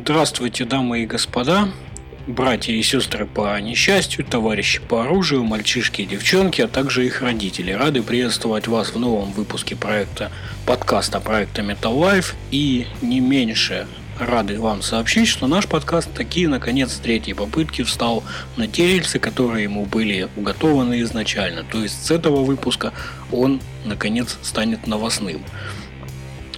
Здравствуйте, дамы и господа, братья и сестры по несчастью, товарищи по оружию, мальчишки и девчонки, а также их родители. Рады приветствовать вас в новом выпуске проекта подкаста проекта Metal Life и не меньше рады вам сообщить, что наш подкаст таки наконец третьей попытки встал на те рельсы, которые ему были уготованы изначально. То есть с этого выпуска он наконец станет новостным.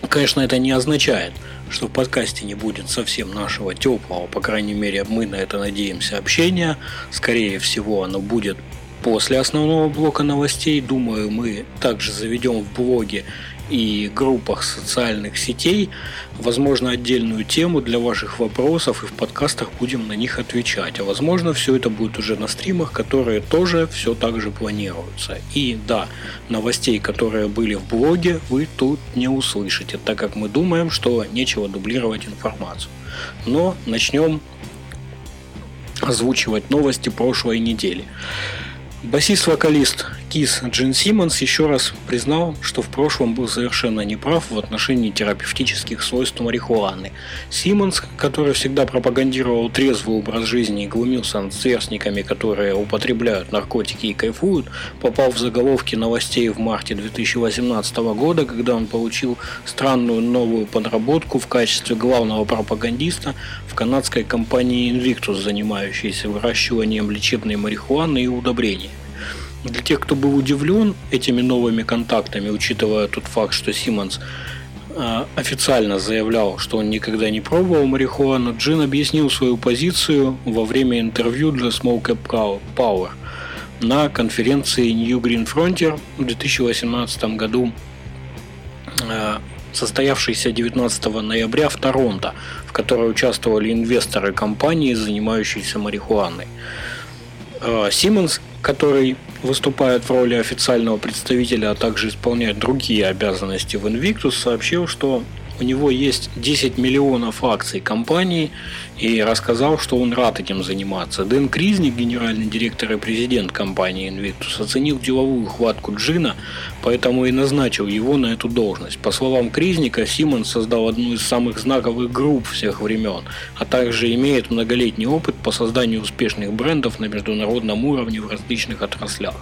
Конечно, это не означает, что в подкасте не будет совсем нашего теплого, по крайней мере, мы на это надеемся, общения. Скорее всего, оно будет после основного блока новостей. Думаю, мы также заведем в блоге и группах социальных сетей, возможно, отдельную тему для ваших вопросов, и в подкастах будем на них отвечать. А возможно, все это будет уже на стримах, которые тоже все так же планируются. И да, новостей, которые были в блоге, вы тут не услышите, так как мы думаем, что нечего дублировать информацию. Но начнем озвучивать новости прошлой недели. Басист-вокалист Кис Джин Симмонс еще раз признал, что в прошлом был совершенно неправ в отношении терапевтических свойств марихуаны. Симмонс, который всегда пропагандировал трезвый образ жизни и глумился над сверстниками, которые употребляют наркотики и кайфуют, попал в заголовки новостей в марте 2018 года, когда он получил странную новую подработку в качестве главного пропагандиста в канадской компании Invictus, занимающейся выращиванием лечебной марихуаны и удобрений. Для тех, кто был удивлен этими новыми контактами, учитывая тот факт, что Симмонс э, официально заявлял, что он никогда не пробовал марихуану, Джин объяснил свою позицию во время интервью для Smoke Up Power на конференции New Green Frontier в 2018 году, э, состоявшейся 19 ноября в Торонто, в которой участвовали инвесторы компании, занимающиеся марихуаной. Симмонс, который выступает в роли официального представителя, а также исполняет другие обязанности в Invictus, сообщил, что у него есть 10 миллионов акций компании и рассказал, что он рад этим заниматься. Дэн Кризник, генеральный директор и президент компании Invictus, оценил деловую хватку Джина, поэтому и назначил его на эту должность. По словам Кризника, Симон создал одну из самых знаковых групп всех времен, а также имеет многолетний опыт по созданию успешных брендов на международном уровне в различных отраслях.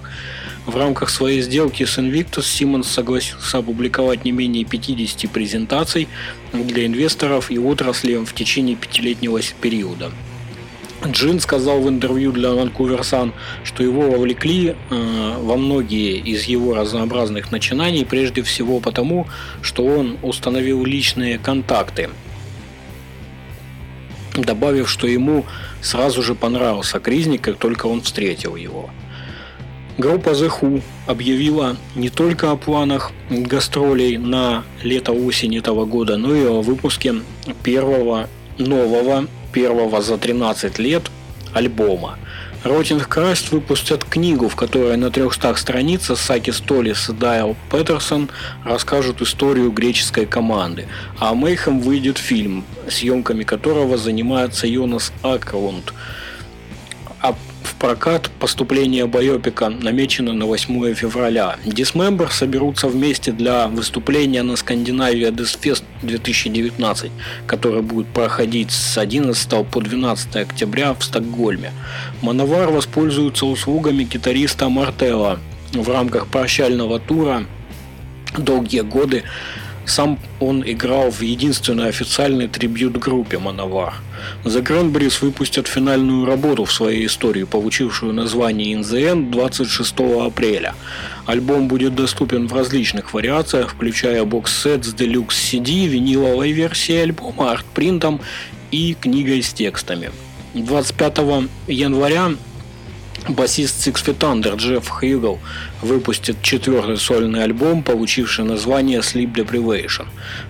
В рамках своей сделки с Invictus Симмонс согласился опубликовать не менее 50 презентаций для инвесторов и отрасли в течение пятилетнего периода. Джин сказал в интервью для Vancouver Sun, что его вовлекли э, во многие из его разнообразных начинаний, прежде всего потому, что он установил личные контакты, добавив, что ему сразу же понравился Кризник, как только он встретил его. Группа The Who объявила не только о планах гастролей на лето-осень этого года, но и о выпуске первого нового, первого за 13 лет альбома. Ротинг Краст выпустят книгу, в которой на 300 страницах Саки Столис и Тайл Петерсон расскажут историю греческой команды, а Мейхем выйдет фильм, съемками которого занимается Йонас Акрунд. В прокат поступление Байопика намечено на 8 февраля. Dismember соберутся вместе для выступления на Скандинавия Deathfest 2019, который будет проходить с 11 по 12 октября в Стокгольме. Мановар воспользуется услугами гитариста Мартелла в рамках прощального тура долгие годы Сам он играл в единственной официальной трибют-группе Мановар. The Cranberries выпустят финальную работу в своей истории, получившую название In the End 26 апреля. Альбом будет доступен в различных вариациях, включая бокс-сет с Deluxe CD, виниловой версией альбома, артпринтом и книгой с текстами. 25 января Басист Six Feet Under Джефф Хьюгл выпустит четвертый сольный альбом, получивший название Sleep Deprivation.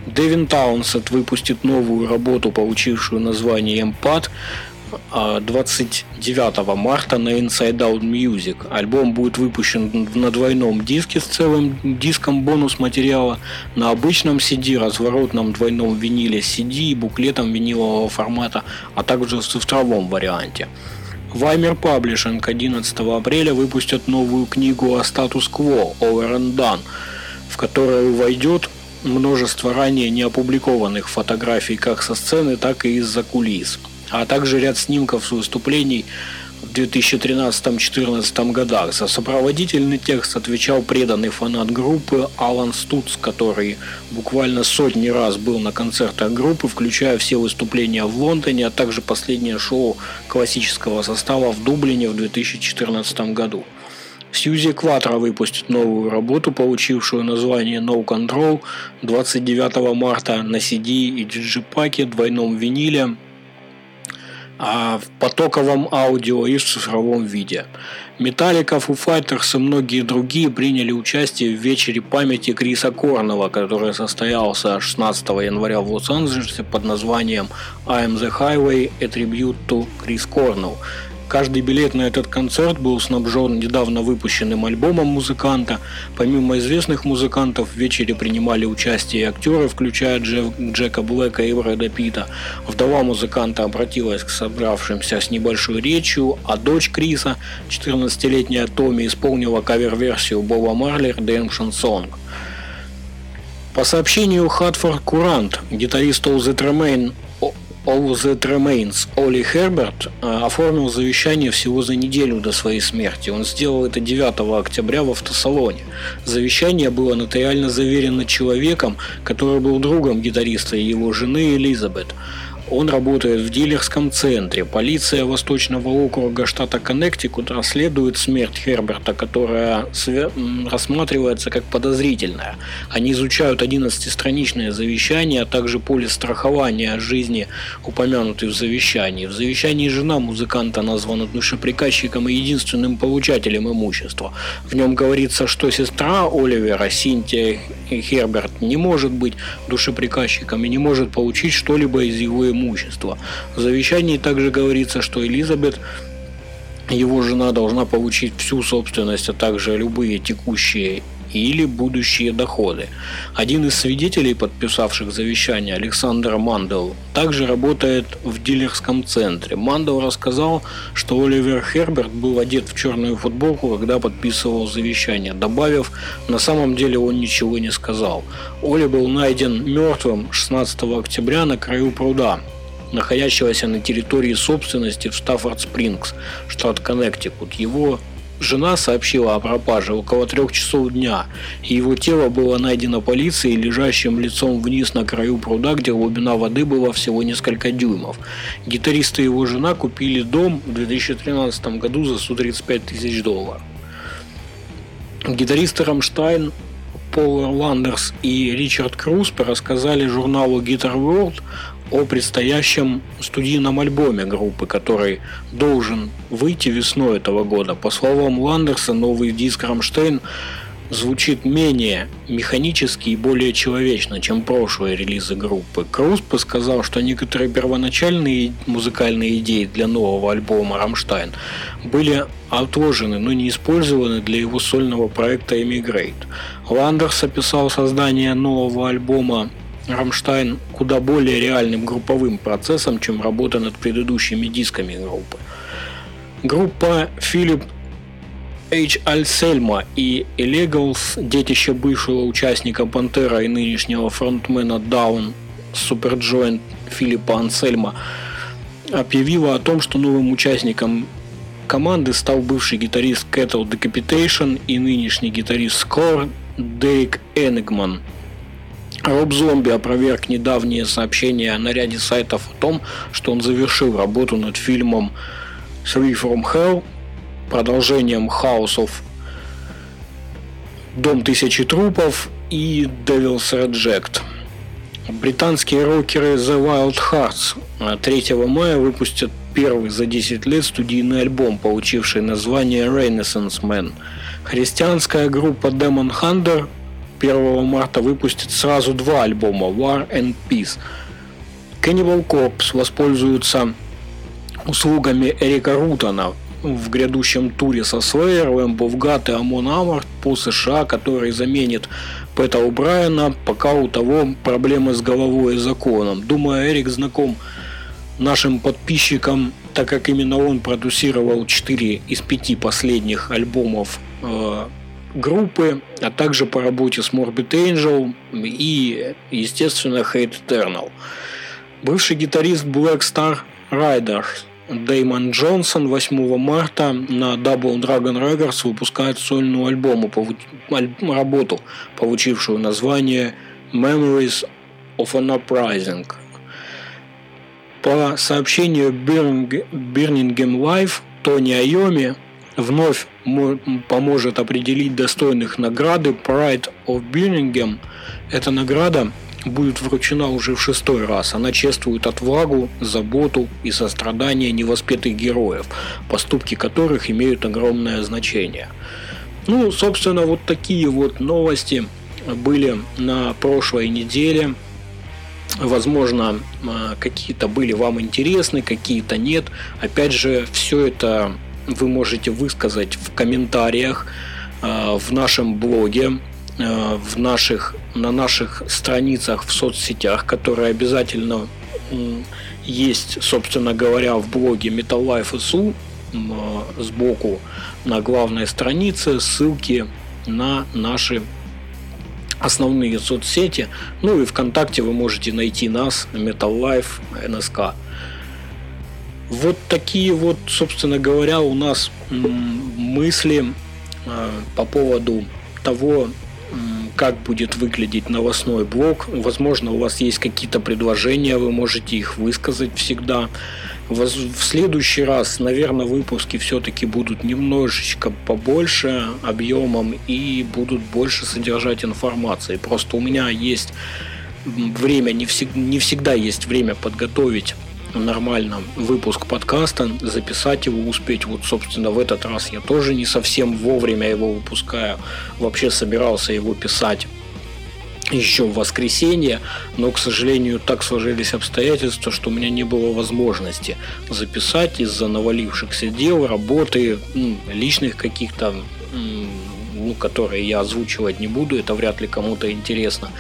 Дэвин Таунсет выпустит новую работу, получившую название Empath, 29 а, марта на Inside Out Music. Альбом будет выпущен на двойном диске с целым диском бонус материала, на обычном CD, разворотном двойном виниле CD и буклетом винилового формата, а также в цифровом варианте. Ваймер Publishing 11 апреля выпустят новую книгу о статус-кво Over and Done, в которую войдет множество ранее не опубликованных фотографий как со сцены, так и из-за кулис, а также ряд снимков с выступлений в 2013-2014 годах. За сопроводительный текст отвечал преданный фанат группы Алан Стуц, который буквально сотни раз был на концертах группы, включая все выступления в Лондоне, а также последнее шоу классического состава в Дублине в 2014 году. Сьюзи Кватро выпустит новую работу, получившую название No Control 29 марта на CD и диджипаке, двойном виниле, в потоковом аудио и в цифровом виде. Металлика, Foo Fighters и многие другие приняли участие в вечере памяти Криса Корнова, который состоялся 16 января в Лос-Анджелесе под названием I'm the Highway – A Tribute to Chris Cornell, Каждый билет на этот концерт был снабжен недавно выпущенным альбомом музыканта. Помимо известных музыкантов в вечере принимали участие актеры, включая Джефф, Джека Блэка и Брэда Питта. Вдова музыканта обратилась к собравшимся с небольшой речью, а дочь Криса, 14-летняя Томми, исполнила кавер-версию Боба Марли «Redemption Song». По сообщению Хатфорд Курант, гитарист All That Remain All That Remains Оли Херберт оформил завещание всего за неделю до своей смерти. Он сделал это 9 октября в автосалоне. Завещание было нотариально заверено человеком, который был другом гитариста и его жены Элизабет. Он работает в дилерском центре. Полиция Восточного округа штата Коннектикут расследует смерть Херберта, которая рассматривается как подозрительная. Они изучают 11-страничное завещание, а также полис страхования жизни, упомянутый в завещании. В завещании жена музыканта названа душеприказчиком и единственным получателем имущества. В нем говорится, что сестра Оливера, Синтия Херберт, не может быть душеприказчиком и не может получить что-либо из его имущества. В завещании также говорится, что Элизабет его жена должна получить всю собственность, а также любые текущие или будущие доходы. Один из свидетелей, подписавших завещание, Александр Мандел, также работает в дилерском центре. Мандел рассказал, что Оливер Херберт был одет в черную футболку, когда подписывал завещание, добавив, на самом деле он ничего не сказал. Оли был найден мертвым 16 октября на краю пруда, находящегося на территории собственности в Стаффорд-Спрингс, штат Коннектикут. Его жена сообщила о пропаже около трех часов дня, и его тело было найдено полицией, лежащим лицом вниз на краю пруда, где глубина воды была всего несколько дюймов. Гитарист и его жена купили дом в 2013 году за 135 тысяч долларов. Гитаристы Рамштайн Пол Ландерс и Ричард Круз рассказали журналу Guitar World о предстоящем студийном альбоме группы, который должен выйти весной этого года. По словам Ландерса, новый диск «Рамштейн» звучит менее механически и более человечно, чем прошлые релизы группы. Круспа сказал, что некоторые первоначальные музыкальные идеи для нового альбома «Рамштайн» были отложены, но не использованы для его сольного проекта «Emigrate». Ландерс описал создание нового альбома Рамштайн куда более реальным групповым процессом, чем работа над предыдущими дисками группы. Группа Филипп H. Альсельма и Illegals, детище бывшего участника Пантера и нынешнего фронтмена Down Superjoint Филиппа Ансельма, объявила о том, что новым участником команды стал бывший гитарист Cattle Decapitation и нынешний гитарист Score Дерек Энигман – Роб Зомби опроверг недавние сообщения на ряде сайтов о том, что он завершил работу над фильмом Three from Hell, продолжением House of Дом тысячи трупов и Devil's Reject. Британские рокеры The Wild Hearts 3 мая выпустят первый за 10 лет студийный альбом, получивший название Renaissance Man. Христианская группа Demon Hunter 1 марта выпустит сразу два альбома War and Peace. Cannibal Corpse воспользуются услугами Эрика Рутона в грядущем туре со Slayer, Lamb of God и Amon Amarth по США, который заменит Пэта Брайана, пока у того проблемы с головой и законом. Думаю, Эрик знаком нашим подписчикам, так как именно он продюсировал 4 из 5 последних альбомов э, группы, а также по работе с Morbid Angel и, естественно, Hate Eternal. Бывший гитарист Black Star Riders Дэймон Джонсон 8 марта на Double Dragon Records выпускает сольную альбому, работу, получившую название Memories of an Uprising. По сообщению Birmingham Live, Тони Айоми вновь поможет определить достойных награды Pride of Birmingham. Эта награда будет вручена уже в шестой раз. Она чествует отвагу, заботу и сострадание невоспетых героев, поступки которых имеют огромное значение. Ну, собственно, вот такие вот новости были на прошлой неделе. Возможно, а, какие-то были вам интересны, какие-то нет. Опять же, все это вы можете высказать в комментариях а, в нашем блоге Э, в наших, на наших страницах в соцсетях, которые обязательно есть, собственно говоря, в блоге Metal Life SU э, сбоку на главной странице ссылки на наши основные соцсети. Ну и ВКонтакте вы можете найти нас, Metal Life NSK. Вот такие вот, собственно говоря, у нас мысли э, по поводу того, как будет выглядеть новостной блог. Возможно, у вас есть какие-то предложения, вы можете их высказать всегда. В следующий раз, наверное, выпуски все-таки будут немножечко побольше объемом и будут больше содержать информации. Просто у меня есть время, не всегда есть время подготовить нормально выпуск подкаста, записать его, успеть. Вот, собственно, в этот раз я тоже не совсем вовремя его выпускаю. Вообще собирался его писать еще в воскресенье, но, к сожалению, так сложились обстоятельства, что у меня не было возможности записать из-за навалившихся дел, работы, личных каких-то, ну, которые я озвучивать не буду, это вряд ли кому-то интересно.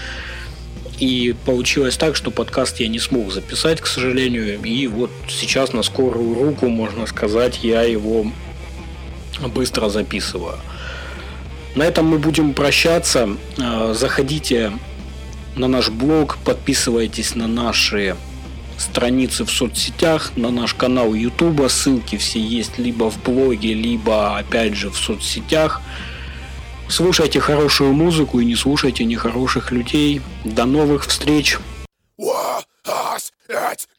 И получилось так, что подкаст я не смог записать, к сожалению. И вот сейчас на скорую руку, можно сказать, я его быстро записываю. На этом мы будем прощаться. А, заходите на наш блог, подписывайтесь на наши страницы в соцсетях, на наш канал YouTube. Ссылки все есть либо в блоге, либо опять же в соцсетях. Слушайте хорошую музыку и не слушайте нехороших людей. До новых встреч! Just